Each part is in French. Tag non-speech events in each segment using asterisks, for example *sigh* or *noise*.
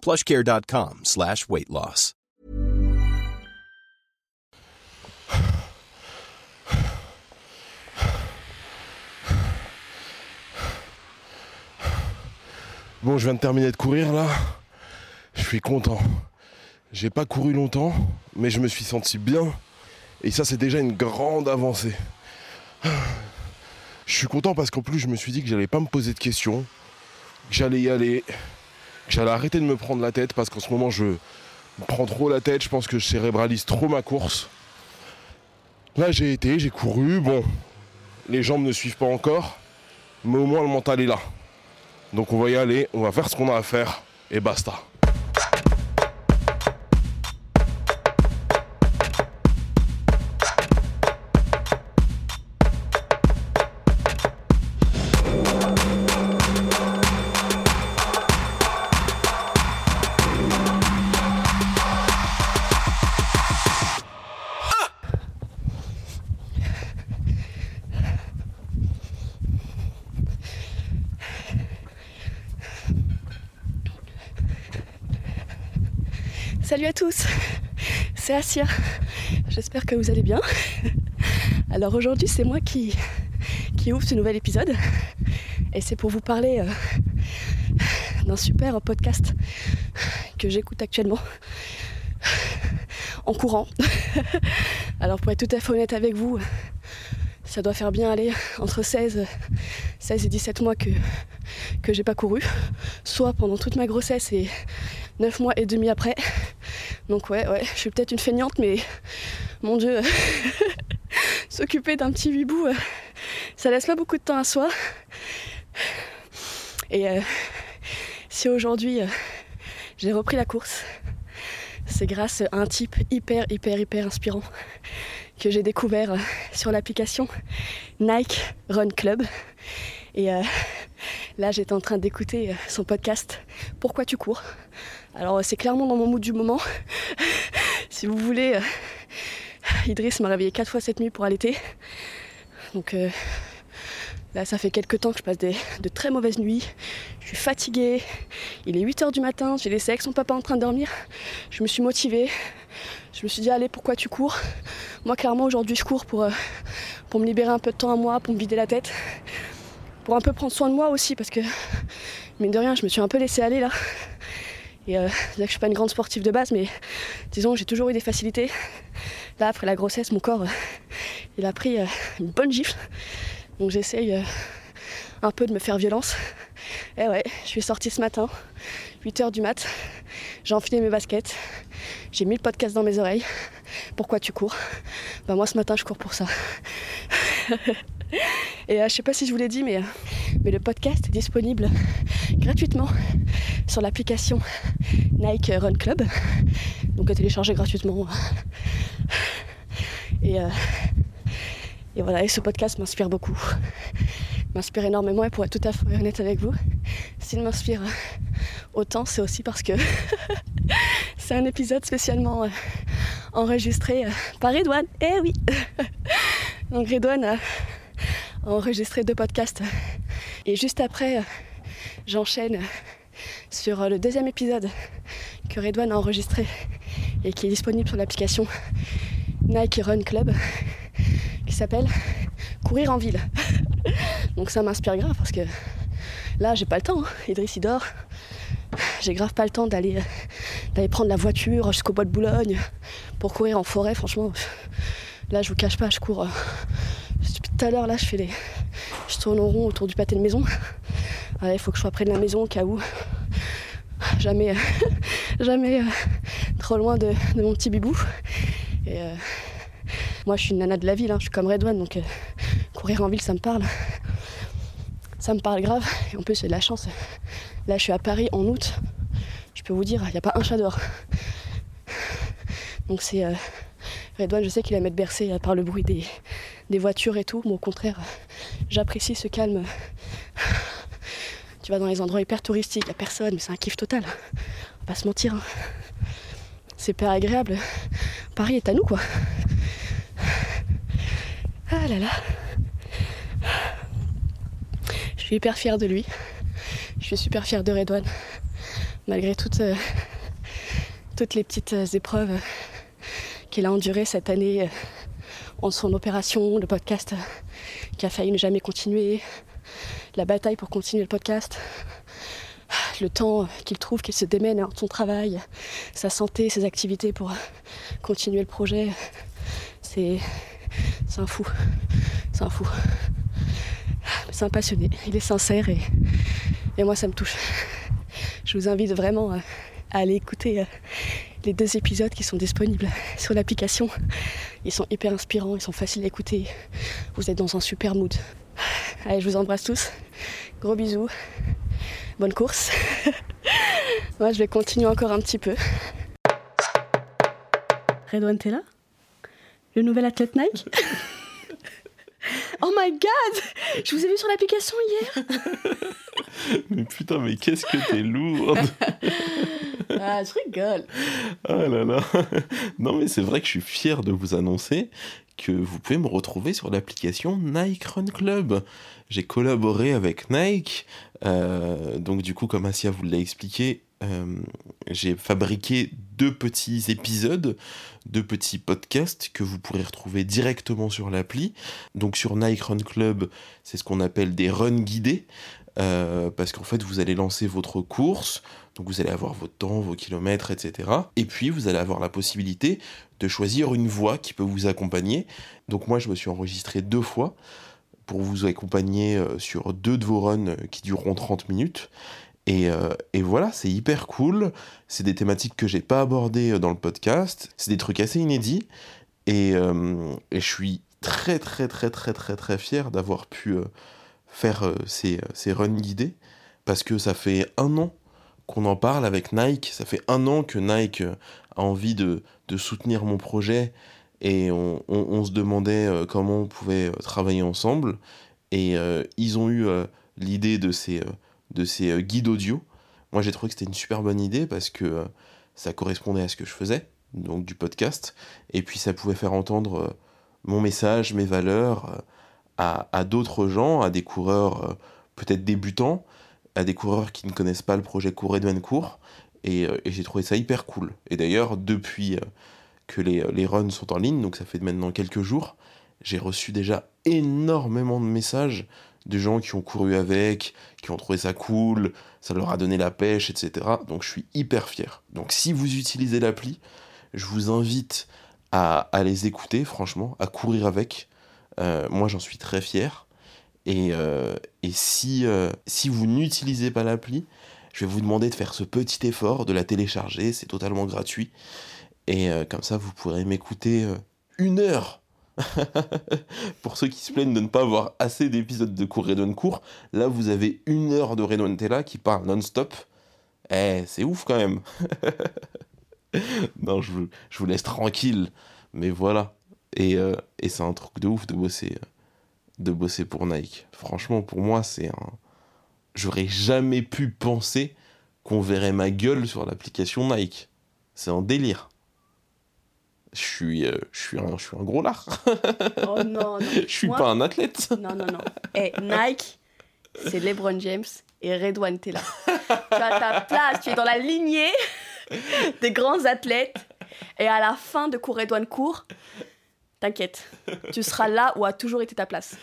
plushcare.com slash weight loss. Bon, je viens de terminer de courir là. Je suis content. J'ai pas couru longtemps, mais je me suis senti bien. Et ça, c'est déjà une grande avancée. Je suis content parce qu'en plus, je me suis dit que j'allais pas me poser de questions, que j'allais y aller, j'allais arrêter de me prendre la tête parce qu'en ce moment, je prends trop la tête. Je pense que je cérébralise trop ma course. Là, j'ai été, j'ai couru. Bon, les jambes ne suivent pas encore, mais au moins le mental est là. Donc on va y aller, on va faire ce qu'on a à faire et basta. Salut à tous, *laughs* c'est Asia. J'espère que vous allez bien. *laughs* Alors aujourd'hui, c'est moi qui, qui ouvre ce nouvel épisode. Et c'est pour vous parler euh, d'un super podcast que j'écoute actuellement en courant. *laughs* Alors pour être tout à fait honnête avec vous, ça doit faire bien aller entre 16, 16 et 17 mois que, que j'ai pas couru. Soit pendant toute ma grossesse et 9 mois et demi après. Donc ouais, ouais, je suis peut-être une feignante, mais *laughs* mon Dieu, *laughs* s'occuper d'un petit bibou, euh, ça laisse pas beaucoup de temps à soi. Et euh, si aujourd'hui euh, j'ai repris la course, c'est grâce à un type hyper, hyper, hyper inspirant que j'ai découvert sur l'application Nike Run Club. Et là, j'étais en train d'écouter son podcast Pourquoi tu cours? Alors c'est clairement dans mon mood du moment. *laughs* si vous voulez, euh, Idriss m'a réveillé quatre fois cette nuit pour allaiter. Donc euh, là ça fait quelques temps que je passe de très mauvaises nuits. Je suis fatiguée. Il est 8h du matin, j'ai laissé avec son papa en train de dormir. Je me suis motivée. Je me suis dit allez pourquoi tu cours? Moi clairement aujourd'hui je cours pour, euh, pour me libérer un peu de temps à moi, pour me vider la tête. Pour un peu prendre soin de moi aussi parce que mine de rien je me suis un peu laissée aller là. Et euh, *laughs* que je suis pas une grande sportive de base, mais disons j'ai toujours eu des facilités. Là, après la grossesse, mon corps, euh, il a pris euh, une bonne gifle. Donc j'essaye euh, un peu de me faire violence. Et ouais, je suis sortie ce matin, 8h du mat. J'ai enfilé mes baskets. J'ai mis le podcast dans mes oreilles. Pourquoi tu cours? Bah moi ce matin je cours pour ça. *laughs* Et euh, je sais pas si je vous l'ai dit, mais, mais le podcast est disponible gratuitement sur l'application Nike Run Club. Donc à télécharger gratuitement. Et, euh, et voilà, et ce podcast m'inspire beaucoup. M'inspire énormément et pour être tout à fait honnête avec vous, s'il m'inspire autant, c'est aussi parce que *laughs* c'est un épisode spécialement euh, enregistré par Redouane. Eh oui *laughs* Donc Redouane a enregistré deux podcasts. Et juste après, j'enchaîne sur le deuxième épisode que Redouane a enregistré et qui est disponible sur l'application Nike Run Club qui s'appelle Courir en ville. *laughs* Donc ça m'inspire grave parce que là j'ai pas le temps, hein. Idriss il dort. J'ai grave pas le temps d'aller d'aller prendre la voiture jusqu'au bois de Boulogne pour courir en forêt. Franchement, là, je vous cache pas, je cours. Euh, tout à l'heure, là, je fais les. Je tourne en rond autour du pâté de maison. Il faut que je sois près de la maison au cas où. Jamais, *laughs* jamais euh, trop loin de, mon petit bibou. Et euh, moi, je suis une nana de la ville, hein, je suis comme Redouane, donc euh, courir en ville, ça me parle. Ça me parle grave. Et en plus, j'ai de la chance. Là, je suis à Paris en août. Je peux vous dire, il n'y a pas un chat dehors. Donc c'est... euh, Redouane, je sais qu'il va m'être bercé euh, par le bruit des, des voitures et tout. Mais au contraire, j'apprécie ce calme. Tu vas dans les endroits hyper touristiques, il a personne, mais c'est un kiff total. On va pas se mentir. hein. C'est hyper agréable. Paris est à nous, quoi. Ah là là. Je suis hyper fière de lui. Je suis super fière de Redouane. Malgré toutes, euh, toutes les petites euh, épreuves euh, qu'il a endurées cette année en son opération, le podcast euh, qui a failli ne jamais continuer, la bataille pour continuer le podcast, le temps qu'il trouve qu'il se démène entre son travail, sa santé, ses activités pour continuer le projet. C'est un fou. C'est un fou. C'est un passionné. Il est sincère et, moi, ça me touche. Je vous invite vraiment euh, à aller écouter euh, les deux épisodes qui sont disponibles *laughs* sur l'application. Ils sont hyper inspirants, ils sont faciles à écouter. Vous êtes dans un super mood. Allez, je vous embrasse tous. Gros bisous. Bonne course. *laughs* Moi, je vais continuer encore un petit peu. Redouane, t'es là? Le nouvel athlète Nike? *laughs* Oh my god Je vous ai vu sur l'application hier Mais putain, mais qu'est-ce que t'es lourde Ah, je rigole Ah *laughs* là là *laughs* Non mais c'est vrai que je suis fier de vous annoncer que vous pouvez me retrouver sur l'application Nike Run Club. J'ai collaboré avec Nike, euh, donc du coup comme Asia vous l'a expliqué, euh, j'ai fabriqué deux petits épisodes, deux petits podcasts que vous pourrez retrouver directement sur l'appli. Donc sur Nike Run Club, c'est ce qu'on appelle des runs guidés, euh, parce qu'en fait vous allez lancer votre course, donc vous allez avoir votre temps, vos kilomètres, etc. Et puis vous allez avoir la possibilité de choisir une voix qui peut vous accompagner. Donc moi je me suis enregistré deux fois pour vous accompagner euh, sur deux de vos runs euh, qui dureront 30 minutes. Et, voilà, c'est hyper cool. C'est des thématiques que j'ai pas abordées dans le podcast. C'est des trucs assez inédits. Et, je suis très très très très très très fier d'avoir pu faire euh, ces, ces runs guidés. Parce que ça fait un an qu'on en parle avec Nike. Ça fait un an que Nike euh, a envie de, de soutenir mon projet et on, on- se demandait euh, comment on pouvait euh, travailler ensemble. Et euh, ils ont eu euh, l'idée de ces, euh, de ces euh, guides audio. Moi j'ai trouvé que c'était une super bonne idée parce que euh, ça correspondait à ce que je faisais, donc du podcast. Et puis ça pouvait faire entendre euh, mon message, mes valeurs euh, à, d'autres gens, à des coureurs euh, peut-être débutants, à des coureurs qui ne connaissent pas le projet Cour Edouane Court. Et, euh, et j'ai trouvé ça hyper cool. Et d'ailleurs, depuis euh, que les, les runs sont en ligne, donc ça fait maintenant quelques jours, j'ai reçu déjà énormément de messages de gens qui ont couru avec, qui ont trouvé ça cool, ça leur a donné la pêche, etc. Donc je suis hyper fier. Donc si vous utilisez l'appli, je vous invite à les écouter, franchement, à courir avec. Euh, moi j'en suis très fier. Et, euh, et si, euh, si vous n'utilisez pas l'appli, je vais vous demander de faire ce petit effort, de la télécharger, c'est totalement gratuit. Et comme ça, vous pourrez m'écouter une heure. *laughs* Pour ceux qui se plaignent de ne pas avoir assez d'épisodes de cours Redon court, là vous avez une heure de Redon Tella qui parle non-stop. Eh, c'est ouf quand même. *laughs* non, je vous, je vous laisse tranquille. Mais voilà. Et, euh, et c'est un truc de ouf de bosser, euh, de bosser pour Nike. Franchement, pour moi, c'est un. J'aurais jamais pu penser qu'on verrait ma gueule sur l'application Nike. C'est un délire. Je suis, euh, je suis, un, je suis un gros lard. Oh non, non. *laughs* je suis Moi- pas un athlète. Non, non, non. Eh, Nike, c'est LeBron James et Redouane, t'es là. tu as ta place, tu es dans la lignée des grands athlètes. Et à la fin de cours Redouane court, t'inquiète, *laughs* tu seras là où a toujours été ta place.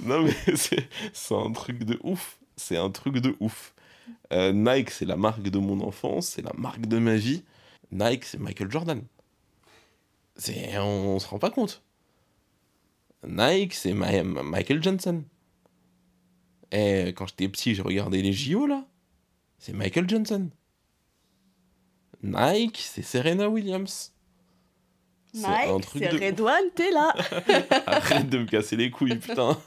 Non, mais *laughs* c'est c'est un truc de ouf. C'est un truc de ouf. Euh, Nike, c'est la marque de mon enfance, c'est la marque de ma vie. Nike, c'est Michael Jordan. C'est, on, on se rend pas compte. Nike, c'est Ma- Ma- Michael Johnson. Et quand j'étais petit, j'ai regardé les JO là. C'est Michael Johnson. Nike, c'est Serena Williams. Un Mike, truc c'est de Redouane, t'es là. *laughs* Arrête de me casser les couilles, putain.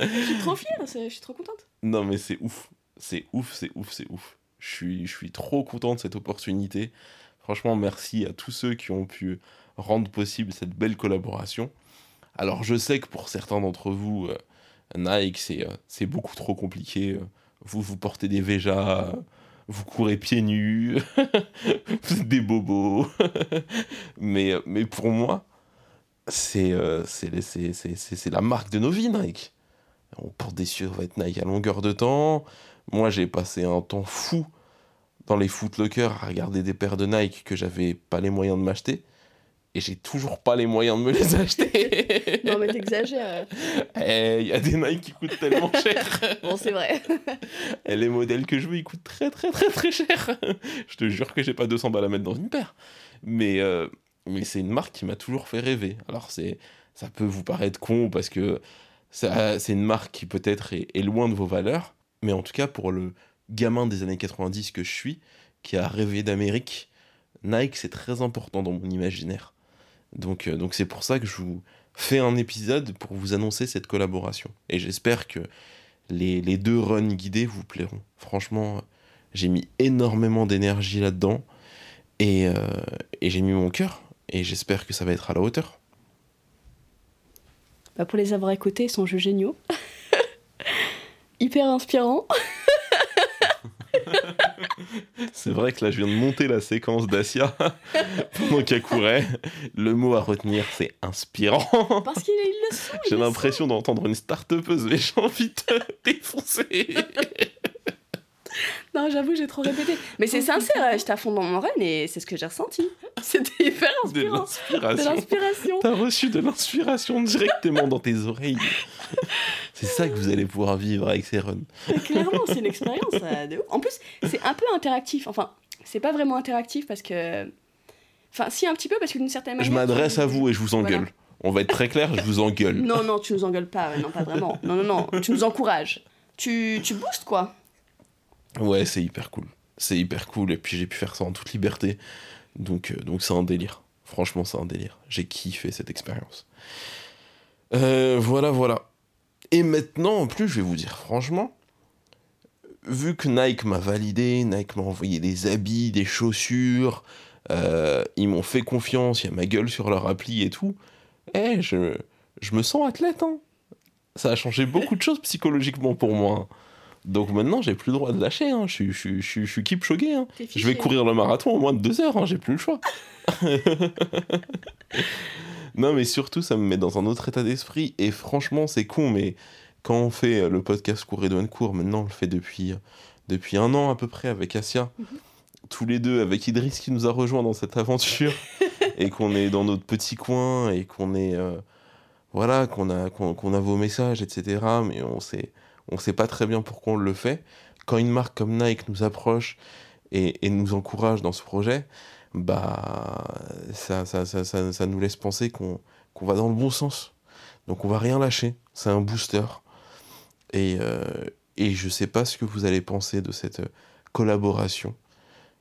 je suis trop fière, je suis trop contente. Non, mais c'est ouf. C'est ouf, c'est ouf, c'est ouf. Je suis, je suis trop content de cette opportunité. Franchement, merci à tous ceux qui ont pu rendre possible cette belle collaboration. Alors, je sais que pour certains d'entre vous, euh, Nike, c'est euh, c'est beaucoup trop compliqué. Euh, Vous, vous portez des Véjas, vous courez pieds nus, *laughs* vous êtes des bobos. *laughs* mais, euh, mais pour moi, c'est euh, c'est la marque de nos vies, Nike. On porte des survêtements Nike à longueur de temps. Moi, j'ai passé un temps fou dans les footlockers à regarder des paires de Nike que j'avais pas les moyens de m'acheter. Et j'ai toujours pas les moyens de me les acheter. *laughs* Non, mais t'exagères. Eh, Il y a des Nike qui coûtent tellement *laughs* cher. Bon, c'est vrai. *laughs* Et les modèles que je veux, ils coûtent très très très très cher. je te jure que j'ai pas 200 balles à mettre dans une paire. Mais, euh, mais c'est une marque qui m'a toujours fait rêver. Alors c'est, ça peut vous paraître con parce que c'est une marque qui peut-être est, est loin de vos valeurs. Mais en tout cas, pour le gamin des années 90 que je suis, qui a rêvé d'Amérique, Nike c'est très important dans mon imaginaire. Donc euh, donc c'est pour ça que je vous fais un épisode pour vous annoncer cette collaboration. Et j'espère que les, les deux runs guidés vous plairont. Franchement, j'ai mis énormément d'énergie là-dedans et, euh, et j'ai mis mon cœur et j'espère que ça va être à la hauteur. Bah, pour les avoir écoutés, ils sont jeux géniaux. *laughs* Hyper inspirants. *laughs* *laughs* C'est vrai que là, je viens de monter la séquence d'Asia *laughs* pendant qu'elle courait. Le mot à retenir, c'est inspirant. *laughs* Parce qu'ils ils le ils J'ai l'impression d'entendre une start-upeuse, mais j'ai envie de te défoncer. sont. Non, j'avoue, j'ai trop répété. Mais c'est sincère, j'étais à fond dans mon run et c'est ce que j'ai ressenti. C'était hyper inspirant. De l'inspiration. T'as reçu de l'inspiration directement dans tes oreilles. C'est ça que vous allez pouvoir vivre avec ces runs. Clairement, c'est une expérience de. En plus, c'est un peu interactif. Enfin, c'est pas vraiment interactif parce que. Enfin, si, un petit peu, parce que d'une certaine manière. Je m'adresse à vous et je vous engueule. Voilà. On va être très clair, je vous engueule. Non, non, tu nous engueules pas. non, pas vraiment. Non, non, non. Tu nous encourages. Tu, tu boostes, quoi. Ouais, c'est hyper cool. C'est hyper cool et puis j'ai pu faire ça en toute liberté. Donc euh, donc c'est un délire. Franchement, c'est un délire. J'ai kiffé cette expérience. Euh, voilà, voilà. Et maintenant, en plus, je vais vous dire franchement, vu que Nike m'a validé, Nike m'a envoyé des habits, des chaussures, euh, ils m'ont fait confiance, il y a ma gueule sur leur appli et tout. Eh, je, je me sens athlète, hein. Ça a changé beaucoup de choses psychologiquement pour moi. hein. Donc maintenant, j'ai plus le droit de lâcher. Hein. Je, suis- je, suis- je, suis- je suis Kipchoge. Hein. T'es Je vais courir le marathon en moins de deux heures. Hein. J'ai plus le choix. *laughs* non, mais surtout, ça me met dans un autre état d'esprit. Et franchement, c'est con, mais quand on fait euh, le podcast Cours et Douane Cours, maintenant, on le fait depuis, depuis un an à peu près avec Asia. Tous les deux, avec Idriss qui nous a rejoint dans cette aventure. *laughs* et qu'on est dans notre petit coin et qu'on est. euh, voilà, qu'on a, qu'on a vos messages, etc. Mais on sait, on sait pas très bien pourquoi on le fait. Quand une marque comme Nike nous approche et, et nous encourage dans ce projet, bah ça, ça, ça, ça, nous laisse penser qu'on qu'on va dans le bon sens. Donc on va rien lâcher. C'est un booster. Et, euh, et je sais pas ce que vous allez penser de cette euh, collaboration.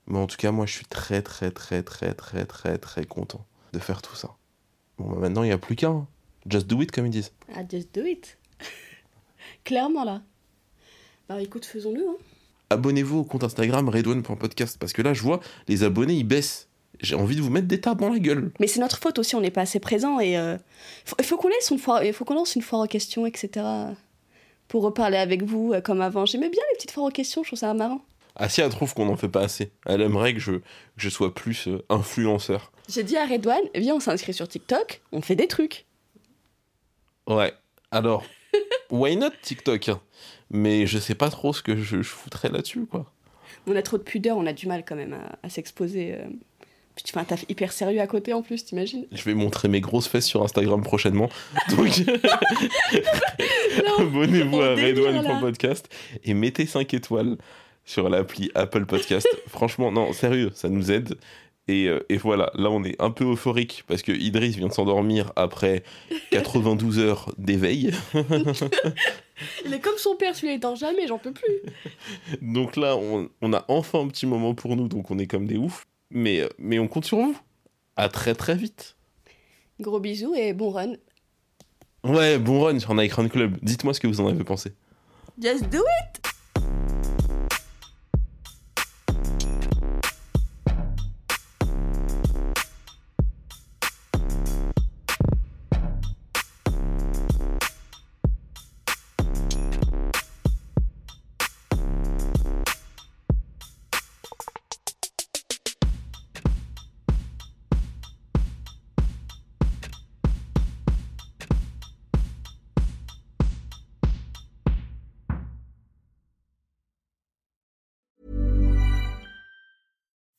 Mais en tout cas, moi, je suis très, très, très, très, très, très, très content de faire tout ça. Bon, bah maintenant, il n'y a plus qu'un. hein. Just do it, comme ils disent. Ah, just do it. *laughs* Clairement, là. Bah écoute, faisons-le. Hein. Abonnez-vous au compte Instagram redone.podcast parce que là, je vois les abonnés, ils baissent. J'ai envie de vous mettre des tables dans la gueule. Mais c'est notre faute aussi, on n'est pas assez présent et euh, faut- il faut qu'on laisse une foire, il faut qu'on lance une foire aux questions, etc. Pour reparler avec vous euh, comme avant. J'aimais bien les petites foires aux questions, je trouve ça marrant. Asia trouve qu'on n'en fait pas assez. Elle aimerait que je, que je sois plus euh, influenceur. J'ai dit à Redouane, viens, on s'inscrit sur TikTok, on fait des trucs. Ouais. Alors, *laughs* why not TikTok hein? Mais je sais pas trop ce que je, je foutrais là-dessus, quoi. On a trop de pudeur, on a du mal quand même à, à s'exposer euh, Puis tu fais un taf hyper sérieux à côté en plus, t'imagines Je vais montrer mes grosses fesses sur Instagram prochainement. Donc, *laughs* *laughs* abonnez-vous on à redone.podcast et mettez 5 étoiles sur l'appli Apple Podcast. Franchement, non, sérieux, ça nous aide. Et, euh, et voilà, là on est un peu euphorique parce que Idriss vient de s'endormir après 92 *laughs* heures d'éveil. *laughs* Il est comme son père, celui-là il dort jamais, j'en peux plus. *laughs* Donc là, on, on a enfin un petit moment pour nous, donc on est comme des oufs. Mais, euh, mais on compte sur vous. À très très vite. Gros bisous et bon run. Ouais, bon run sur Nike Run Club. Dites-moi ce que vous en avez pensé. Just do it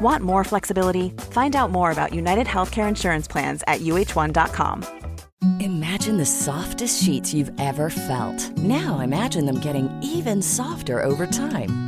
Want more flexibility? Find out more about United Healthcare Insurance Plans at uh1.com. Imagine the softest sheets you've ever felt. Now imagine them getting even softer over time.